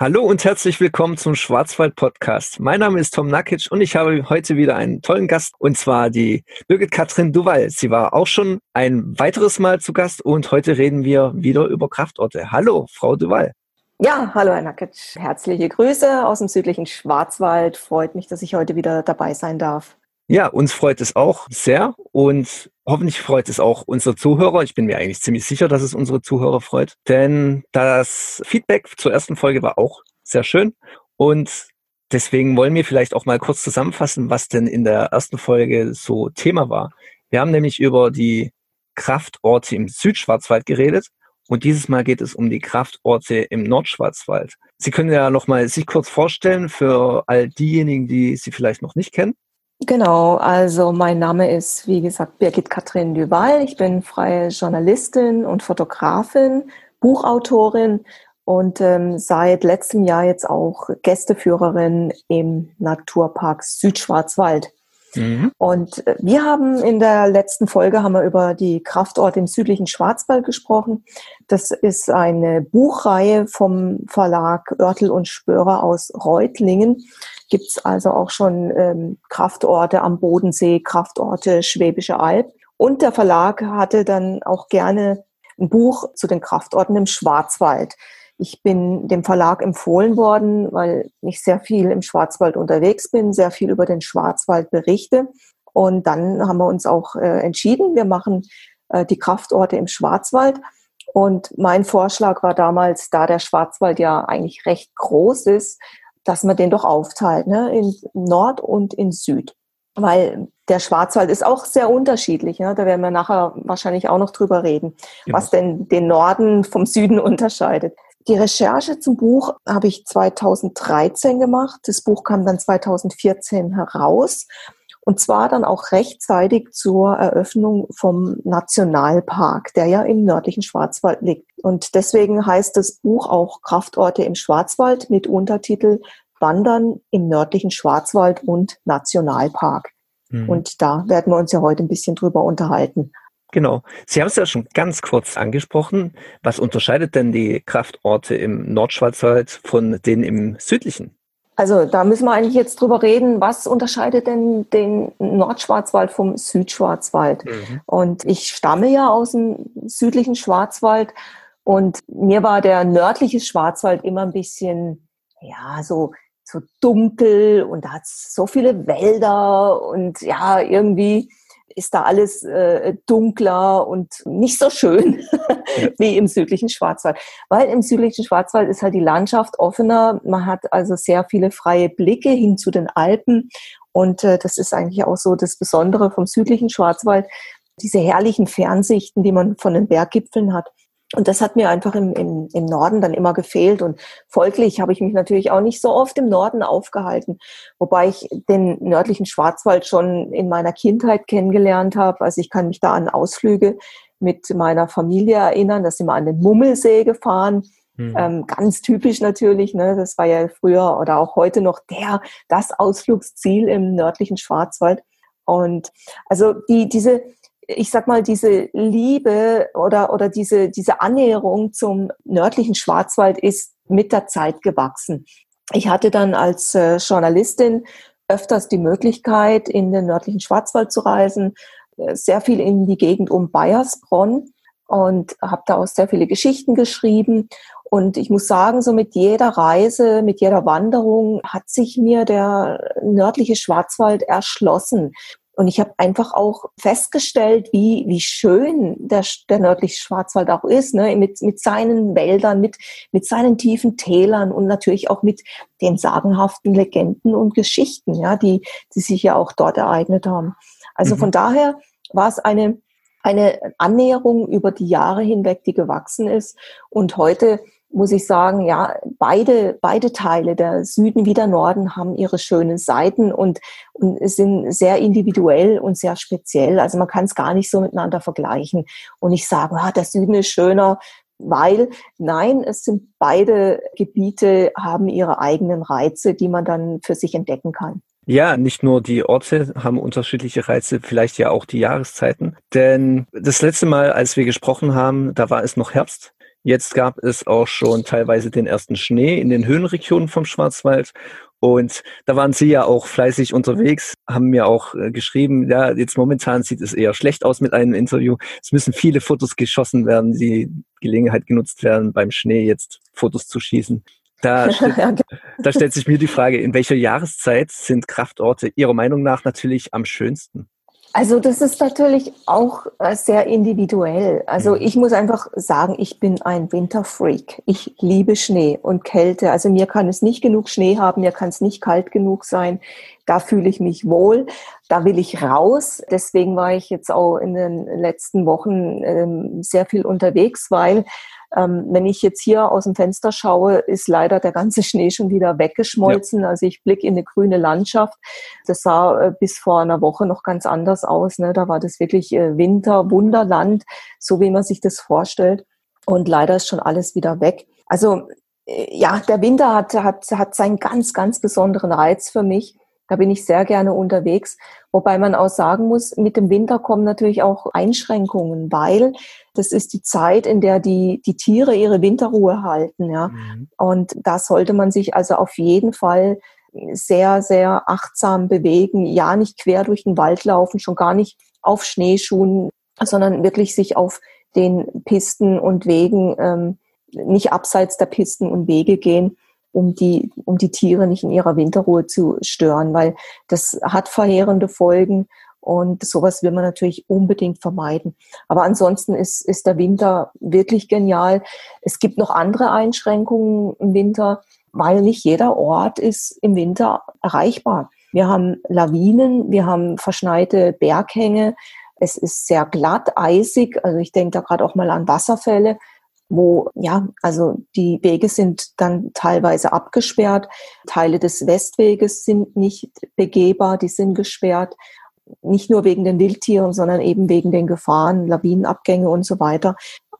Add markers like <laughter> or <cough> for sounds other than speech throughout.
Hallo und herzlich willkommen zum Schwarzwald Podcast. Mein Name ist Tom Nakic und ich habe heute wieder einen tollen Gast und zwar die Birgit Katrin Duval. Sie war auch schon ein weiteres Mal zu Gast und heute reden wir wieder über Kraftorte. Hallo, Frau Duval. Ja, hallo Herr Nakic. Herzliche Grüße aus dem südlichen Schwarzwald. Freut mich, dass ich heute wieder dabei sein darf. Ja, uns freut es auch sehr und hoffentlich freut es auch unsere Zuhörer. Ich bin mir eigentlich ziemlich sicher, dass es unsere Zuhörer freut, denn das Feedback zur ersten Folge war auch sehr schön und deswegen wollen wir vielleicht auch mal kurz zusammenfassen, was denn in der ersten Folge so Thema war. Wir haben nämlich über die Kraftorte im Südschwarzwald geredet und dieses Mal geht es um die Kraftorte im Nordschwarzwald. Sie können ja noch mal sich kurz vorstellen für all diejenigen, die Sie vielleicht noch nicht kennen. Genau, also mein Name ist, wie gesagt, Birgit Katrin Duval. Ich bin freie Journalistin und Fotografin, Buchautorin und ähm, seit letztem Jahr jetzt auch Gästeführerin im Naturpark Südschwarzwald. Mhm. Und äh, wir haben in der letzten Folge haben wir über die Kraftorte im südlichen Schwarzwald gesprochen. Das ist eine Buchreihe vom Verlag Oertel und Spörer aus Reutlingen gibt es also auch schon ähm, Kraftorte am Bodensee, Kraftorte Schwäbische Alb. Und der Verlag hatte dann auch gerne ein Buch zu den Kraftorten im Schwarzwald. Ich bin dem Verlag empfohlen worden, weil ich sehr viel im Schwarzwald unterwegs bin, sehr viel über den Schwarzwald berichte. Und dann haben wir uns auch äh, entschieden, wir machen äh, die Kraftorte im Schwarzwald. Und mein Vorschlag war damals, da der Schwarzwald ja eigentlich recht groß ist, dass man den doch aufteilt, ne? in Nord und in Süd. Weil der Schwarzwald ist auch sehr unterschiedlich. Ne? Da werden wir nachher wahrscheinlich auch noch drüber reden, genau. was denn den Norden vom Süden <laughs> unterscheidet. Die Recherche zum Buch habe ich 2013 gemacht. Das Buch kam dann 2014 heraus. Und zwar dann auch rechtzeitig zur Eröffnung vom Nationalpark, der ja im nördlichen Schwarzwald liegt. Und deswegen heißt das Buch auch Kraftorte im Schwarzwald mit Untertitel Wandern im nördlichen Schwarzwald und Nationalpark. Mhm. Und da werden wir uns ja heute ein bisschen drüber unterhalten. Genau. Sie haben es ja schon ganz kurz angesprochen. Was unterscheidet denn die Kraftorte im Nordschwarzwald von denen im südlichen? Also da müssen wir eigentlich jetzt drüber reden, was unterscheidet denn den Nordschwarzwald vom Südschwarzwald? Mhm. Und ich stamme ja aus dem südlichen Schwarzwald und mir war der nördliche Schwarzwald immer ein bisschen, ja, so, so dunkel und da hat so viele Wälder und ja, irgendwie ist da alles äh, dunkler und nicht so schön <laughs> wie im südlichen Schwarzwald. Weil im südlichen Schwarzwald ist halt die Landschaft offener. Man hat also sehr viele freie Blicke hin zu den Alpen. Und äh, das ist eigentlich auch so das Besondere vom südlichen Schwarzwald. Diese herrlichen Fernsichten, die man von den Berggipfeln hat. Und das hat mir einfach im, im, im Norden dann immer gefehlt. Und folglich habe ich mich natürlich auch nicht so oft im Norden aufgehalten, wobei ich den nördlichen Schwarzwald schon in meiner Kindheit kennengelernt habe. Also ich kann mich da an Ausflüge mit meiner Familie erinnern. Da sind wir an den Mummelsee gefahren. Mhm. Ähm, ganz typisch natürlich. Ne? Das war ja früher oder auch heute noch der, das Ausflugsziel im nördlichen Schwarzwald. Und also die, diese, ich sag mal, diese Liebe oder, oder diese, diese Annäherung zum nördlichen Schwarzwald ist mit der Zeit gewachsen. Ich hatte dann als äh, Journalistin öfters die Möglichkeit, in den nördlichen Schwarzwald zu reisen, äh, sehr viel in die Gegend um Bayersbronn und habe da auch sehr viele Geschichten geschrieben. Und ich muss sagen, so mit jeder Reise, mit jeder Wanderung hat sich mir der nördliche Schwarzwald erschlossen. Und ich habe einfach auch festgestellt, wie, wie schön der, der nördliche Schwarzwald auch ist, ne? mit, mit seinen Wäldern, mit, mit seinen tiefen Tälern und natürlich auch mit den sagenhaften Legenden und Geschichten, ja, die, die sich ja auch dort ereignet haben. Also mhm. von daher war es eine, eine Annäherung über die Jahre hinweg, die gewachsen ist. Und heute muss ich sagen, ja, beide, beide Teile, der Süden wie der Norden, haben ihre schönen Seiten und, und sind sehr individuell und sehr speziell. Also man kann es gar nicht so miteinander vergleichen und nicht sagen, ah, der Süden ist schöner, weil nein, es sind beide Gebiete, haben ihre eigenen Reize, die man dann für sich entdecken kann. Ja, nicht nur die Orte haben unterschiedliche Reize, vielleicht ja auch die Jahreszeiten. Denn das letzte Mal, als wir gesprochen haben, da war es noch Herbst. Jetzt gab es auch schon teilweise den ersten Schnee in den Höhenregionen vom Schwarzwald. Und da waren Sie ja auch fleißig unterwegs, haben mir auch äh, geschrieben, ja, jetzt momentan sieht es eher schlecht aus mit einem Interview. Es müssen viele Fotos geschossen werden, die Gelegenheit genutzt werden, beim Schnee jetzt Fotos zu schießen. Da, <laughs> stellt, da stellt sich mir die Frage, in welcher Jahreszeit sind Kraftorte Ihrer Meinung nach natürlich am schönsten? Also das ist natürlich auch äh, sehr individuell. Also mhm. ich muss einfach sagen, ich bin ein Winterfreak. Ich liebe Schnee und Kälte. Also mir kann es nicht genug Schnee haben, mir kann es nicht kalt genug sein. Da fühle ich mich wohl. Da will ich raus. Deswegen war ich jetzt auch in den letzten Wochen ähm, sehr viel unterwegs, weil ähm, wenn ich jetzt hier aus dem Fenster schaue, ist leider der ganze <laughs> Schnee schon wieder weggeschmolzen. Ja. Also ich blicke in eine grüne Landschaft. Das sah äh, bis vor einer Woche noch ganz anders aus. Ne? Da war das wirklich äh, Winter, Wunderland, so wie man sich das vorstellt. Und leider ist schon alles wieder weg. Also äh, ja, der Winter hat, hat, hat seinen ganz, ganz besonderen Reiz für mich. Da bin ich sehr gerne unterwegs. Wobei man auch sagen muss, mit dem Winter kommen natürlich auch Einschränkungen, weil das ist die Zeit, in der die, die Tiere ihre Winterruhe halten. Ja. Mhm. Und da sollte man sich also auf jeden Fall sehr, sehr achtsam bewegen. Ja, nicht quer durch den Wald laufen, schon gar nicht auf Schneeschuhen, sondern wirklich sich auf den Pisten und Wegen, ähm, nicht abseits der Pisten und Wege gehen um die, um die Tiere nicht in ihrer Winterruhe zu stören, weil das hat verheerende Folgen und sowas will man natürlich unbedingt vermeiden. Aber ansonsten ist, ist der Winter wirklich genial. Es gibt noch andere Einschränkungen im Winter, weil nicht jeder Ort ist im Winter erreichbar. Wir haben Lawinen, wir haben verschneite Berghänge. Es ist sehr glatt, eisig. Also ich denke da gerade auch mal an Wasserfälle wo, ja, also die Wege sind dann teilweise abgesperrt. Teile des Westweges sind nicht begehbar, die sind gesperrt. Nicht nur wegen den Wildtieren, sondern eben wegen den Gefahren, Lawinenabgänge und so weiter.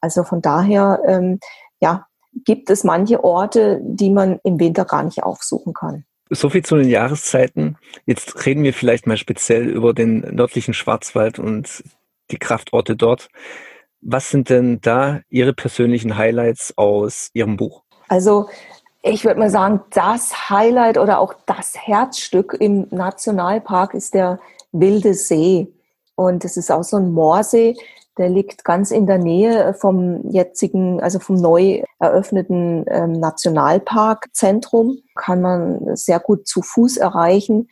Also von daher, ähm, ja, gibt es manche Orte, die man im Winter gar nicht aufsuchen kann. So viel zu den Jahreszeiten. Jetzt reden wir vielleicht mal speziell über den nördlichen Schwarzwald und die Kraftorte dort. Was sind denn da Ihre persönlichen Highlights aus Ihrem Buch? Also ich würde mal sagen, das Highlight oder auch das Herzstück im Nationalpark ist der Wilde See. Und es ist auch so ein Moorsee, der liegt ganz in der Nähe vom jetzigen, also vom neu eröffneten ähm, Nationalparkzentrum. Kann man sehr gut zu Fuß erreichen.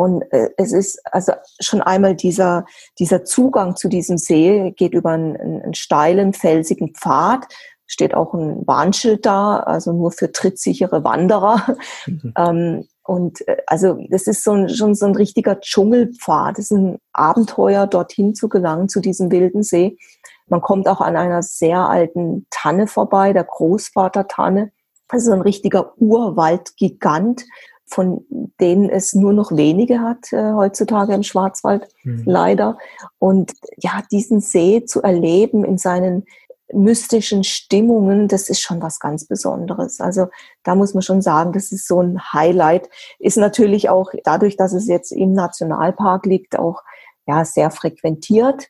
Und äh, es ist also schon einmal dieser, dieser Zugang zu diesem See geht über einen, einen steilen, felsigen Pfad. Steht auch ein Warnschild da, also nur für trittsichere Wanderer. Mhm. <laughs> Ähm, und äh, also das ist so ein, schon so ein richtiger Dschungelpfad. Das ist ein Abenteuer, dorthin zu gelangen, zu diesem wilden See. Man kommt auch an einer sehr alten Tanne vorbei, der Großvater-Tanne. Also ein richtiger Urwaldgigant von denen es nur noch wenige hat äh, heutzutage im Schwarzwald, mhm. leider. Und ja, diesen See zu erleben in seinen mystischen Stimmungen, das ist schon was ganz Besonderes. Also da muss man schon sagen, das ist so ein Highlight. Ist natürlich auch dadurch, dass es jetzt im Nationalpark liegt, auch ja sehr frequentiert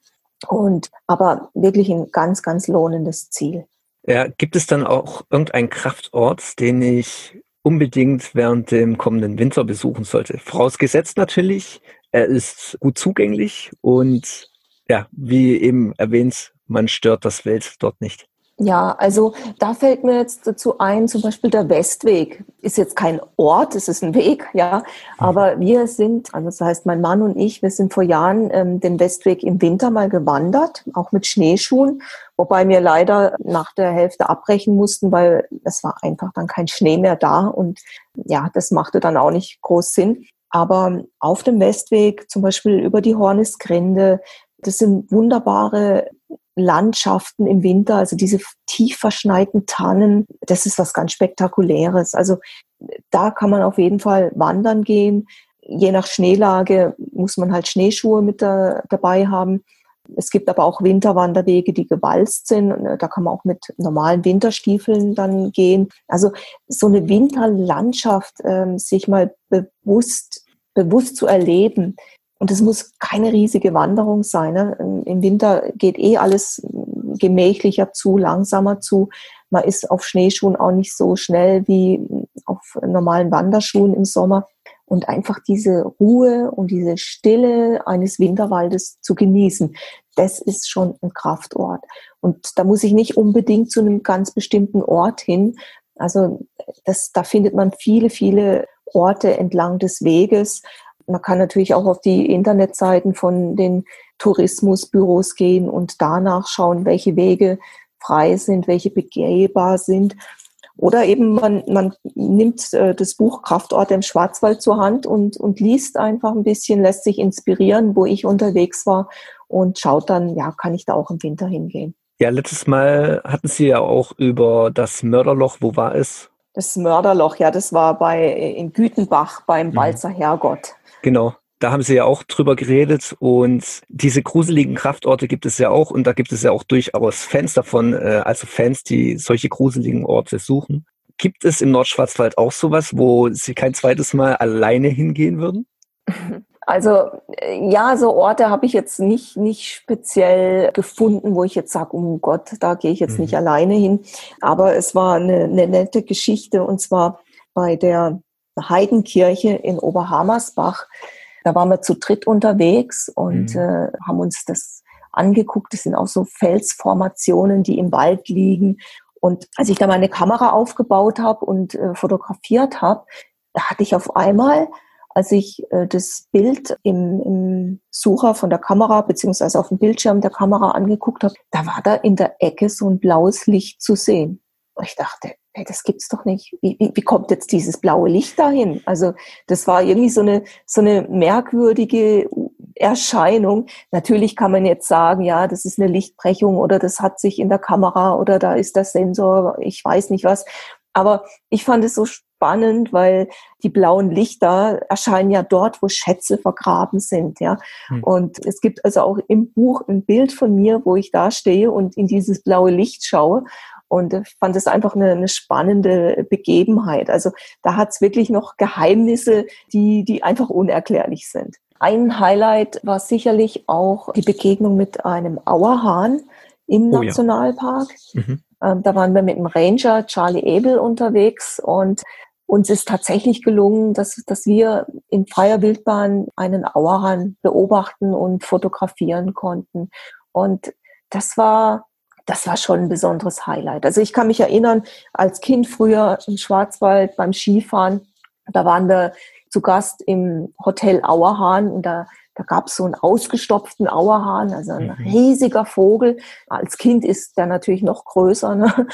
und aber wirklich ein ganz, ganz lohnendes Ziel. Ja, gibt es dann auch irgendeinen Kraftort, den ich unbedingt während dem kommenden Winter besuchen sollte. Vorausgesetzt natürlich, er ist gut zugänglich und ja, wie eben erwähnt, man stört das Wild dort nicht. Ja, also da fällt mir jetzt dazu ein, zum Beispiel der Westweg ist jetzt kein Ort, es ist ein Weg, ja. Aber wir sind, also das heißt mein Mann und ich, wir sind vor Jahren ähm, den Westweg im Winter mal gewandert, auch mit Schneeschuhen, wobei wir leider nach der Hälfte abbrechen mussten, weil es war einfach dann kein Schnee mehr da und ja, das machte dann auch nicht groß Sinn. Aber auf dem Westweg, zum Beispiel über die Hornisgrinde, das sind wunderbare Landschaften im Winter, also diese tief verschneiten Tannen, das ist was ganz Spektakuläres. Also da kann man auf jeden Fall wandern gehen. Je nach Schneelage muss man halt Schneeschuhe mit da, dabei haben. Es gibt aber auch Winterwanderwege, die gewalzt sind. Äh, da kann man auch mit normalen Winterstiefeln dann gehen. Also so eine Winterlandschaft ähm, sich mal bewusst bewusst zu erleben, und es muss keine riesige Wanderung sein. Ne? Im Winter geht eh alles gemächlicher zu, langsamer zu. Man ist auf Schneeschuhen auch nicht so schnell wie auf normalen Wanderschuhen im Sommer. Und einfach diese Ruhe und diese Stille eines Winterwaldes zu genießen, das ist schon ein Kraftort. Und da muss ich nicht unbedingt zu einem ganz bestimmten Ort hin. Also das, da findet man viele, viele Orte entlang des Weges. Man kann natürlich auch auf die Internetseiten von den Tourismusbüros gehen und danach schauen, welche Wege frei sind, welche begehbar sind. Oder eben man, man nimmt äh, das Buch Kraftorte im Schwarzwald zur Hand und, und liest einfach ein bisschen, lässt sich inspirieren, wo ich unterwegs war und schaut dann, ja, kann ich da auch im Winter hingehen. Ja, letztes Mal hatten Sie ja auch über das Mörderloch, wo war es? Das Mörderloch, ja, das war bei in Gütenbach beim mhm. Balzer Herrgott. Genau. Da haben Sie ja auch drüber geredet und diese gruseligen Kraftorte gibt es ja auch und da gibt es ja auch durchaus Fans davon, äh, also Fans, die solche gruseligen Orte suchen. Gibt es im Nordschwarzwald auch sowas, wo Sie kein zweites Mal alleine hingehen würden? Also äh, ja, so Orte habe ich jetzt nicht, nicht speziell gefunden, wo ich jetzt sage, oh Gott, da gehe ich jetzt mhm. nicht alleine hin. Aber es war eine, eine nette Geschichte und zwar bei der Heidenkirche in Oberhammersbach. Da waren wir zu dritt unterwegs und mhm. äh, haben uns das angeguckt. Das sind auch so Felsformationen, die im Wald liegen. Und als ich da meine Kamera aufgebaut habe und äh, fotografiert habe, da hatte ich auf einmal, als ich äh, das Bild im, im Sucher von der Kamera beziehungsweise auf dem Bildschirm der Kamera angeguckt habe, da war da in der Ecke so ein blaues Licht zu sehen. Und ich dachte, hey, das gibt's doch nicht. Wie, wie, wie kommt jetzt dieses blaue Licht dahin? Also das war irgendwie so eine, so eine merkwürdige Erscheinung. Natürlich kann man jetzt sagen, ja, das ist eine Lichtbrechung oder das hat sich in der Kamera oder da ist der Sensor, ich weiß nicht was. Aber ich fand es so spannend, weil die blauen Lichter erscheinen ja dort, wo Schätze vergraben sind, ja. Hm. Und es gibt also auch im Buch ein Bild von mir, wo ich da stehe und in dieses blaue Licht schaue. Und ich fand es einfach eine, eine spannende Begebenheit. Also da hat es wirklich noch Geheimnisse, die, die einfach unerklärlich sind. Ein Highlight war sicherlich auch die Begegnung mit einem Auerhahn im oh, Nationalpark. Ja. Mhm. Ähm, da waren wir mit dem Ranger Charlie Abel unterwegs und uns ist tatsächlich gelungen, dass, dass wir in freier Wildbahn einen Auerhahn beobachten und fotografieren konnten. Und das war das war schon ein besonderes Highlight. Also ich kann mich erinnern, als Kind früher im Schwarzwald beim Skifahren, da waren wir zu Gast im Hotel Auerhahn und da, da gab es so einen ausgestopften Auerhahn, also ein mhm. riesiger Vogel. Als Kind ist der natürlich noch größer. Ne?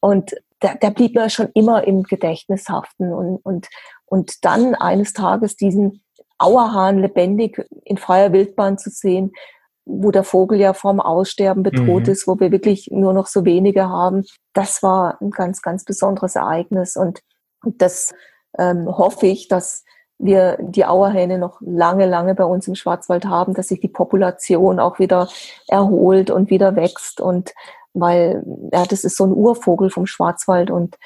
Und der, der blieb mir schon immer im Gedächtnis haften. Und, und, und dann eines Tages diesen Auerhahn lebendig in freier Wildbahn zu sehen, wo der Vogel ja vom Aussterben bedroht mhm. ist, wo wir wirklich nur noch so wenige haben. Das war ein ganz, ganz besonderes Ereignis und das ähm, hoffe ich, dass wir die Auerhähne noch lange, lange bei uns im Schwarzwald haben, dass sich die Population auch wieder erholt und wieder wächst und weil ja, das ist so ein Urvogel vom Schwarzwald und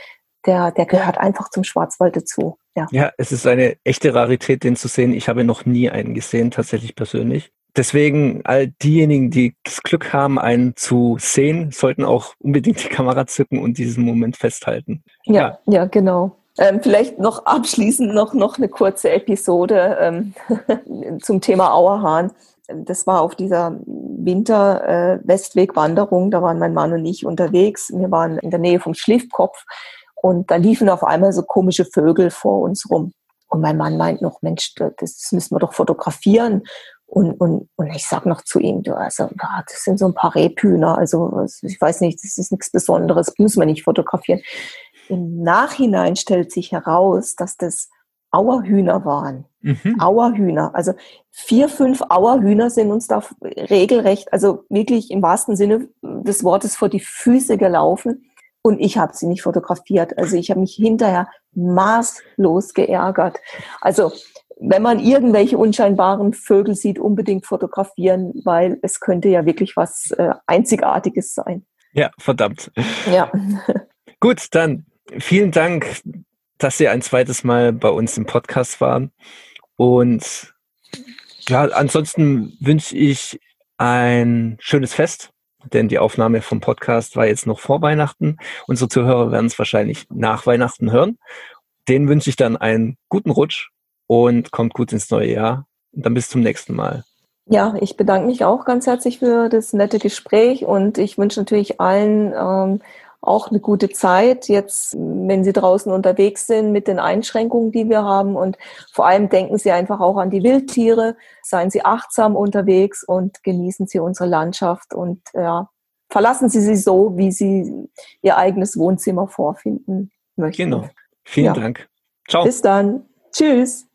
der, der gehört einfach zum Schwarzwald dazu. Ja. ja, es ist eine echte Rarität, den zu sehen. Ich habe noch nie einen gesehen, tatsächlich persönlich. Deswegen all diejenigen, die das Glück haben, einen zu sehen, sollten auch unbedingt die Kamera zücken und diesen Moment festhalten. Ja, ja, ja genau. Ähm, vielleicht noch abschließend noch, noch eine kurze Episode ähm, <laughs> zum Thema Auerhahn. Das war auf dieser Winter-Westweg-Wanderung. Äh, da waren mein Mann und ich unterwegs. Wir waren in der Nähe vom Schliffkopf und da liefen auf einmal so komische Vögel vor uns rum. Und mein Mann meint noch, Mensch, das müssen wir doch fotografieren. Und, und, und ich sag noch zu ihm, du, also, das sind so ein paar Rebhühner, also ich weiß nicht, das ist nichts Besonderes, müssen wir nicht fotografieren. Im Nachhinein stellt sich heraus, dass das Auerhühner waren. Mhm. Auerhühner. Also vier, fünf Auerhühner sind uns da regelrecht, also wirklich im wahrsten Sinne des Wortes vor die Füße gelaufen. Und ich habe sie nicht fotografiert. Also ich habe mich hinterher maßlos geärgert. Also wenn man irgendwelche unscheinbaren Vögel sieht, unbedingt fotografieren, weil es könnte ja wirklich was äh, Einzigartiges sein. Ja, verdammt. Ja. <laughs> Gut, dann vielen Dank, dass Sie ein zweites Mal bei uns im Podcast waren. Und ja, ansonsten wünsche ich ein schönes Fest denn die Aufnahme vom Podcast war jetzt noch vor Weihnachten. Unsere Zuhörer werden es wahrscheinlich nach Weihnachten hören. Den wünsche ich dann einen guten Rutsch und kommt gut ins neue Jahr. Und dann bis zum nächsten Mal. Ja, ich bedanke mich auch ganz herzlich für das nette Gespräch und ich wünsche natürlich allen ähm, auch eine gute Zeit, jetzt, wenn Sie draußen unterwegs sind mit den Einschränkungen, die wir haben. Und vor allem denken Sie einfach auch an die Wildtiere, seien Sie achtsam unterwegs und genießen Sie unsere Landschaft und ja, verlassen Sie sie so, wie Sie Ihr eigenes Wohnzimmer vorfinden möchten. Genau. Vielen ja. Dank. Ciao. Bis dann. Tschüss.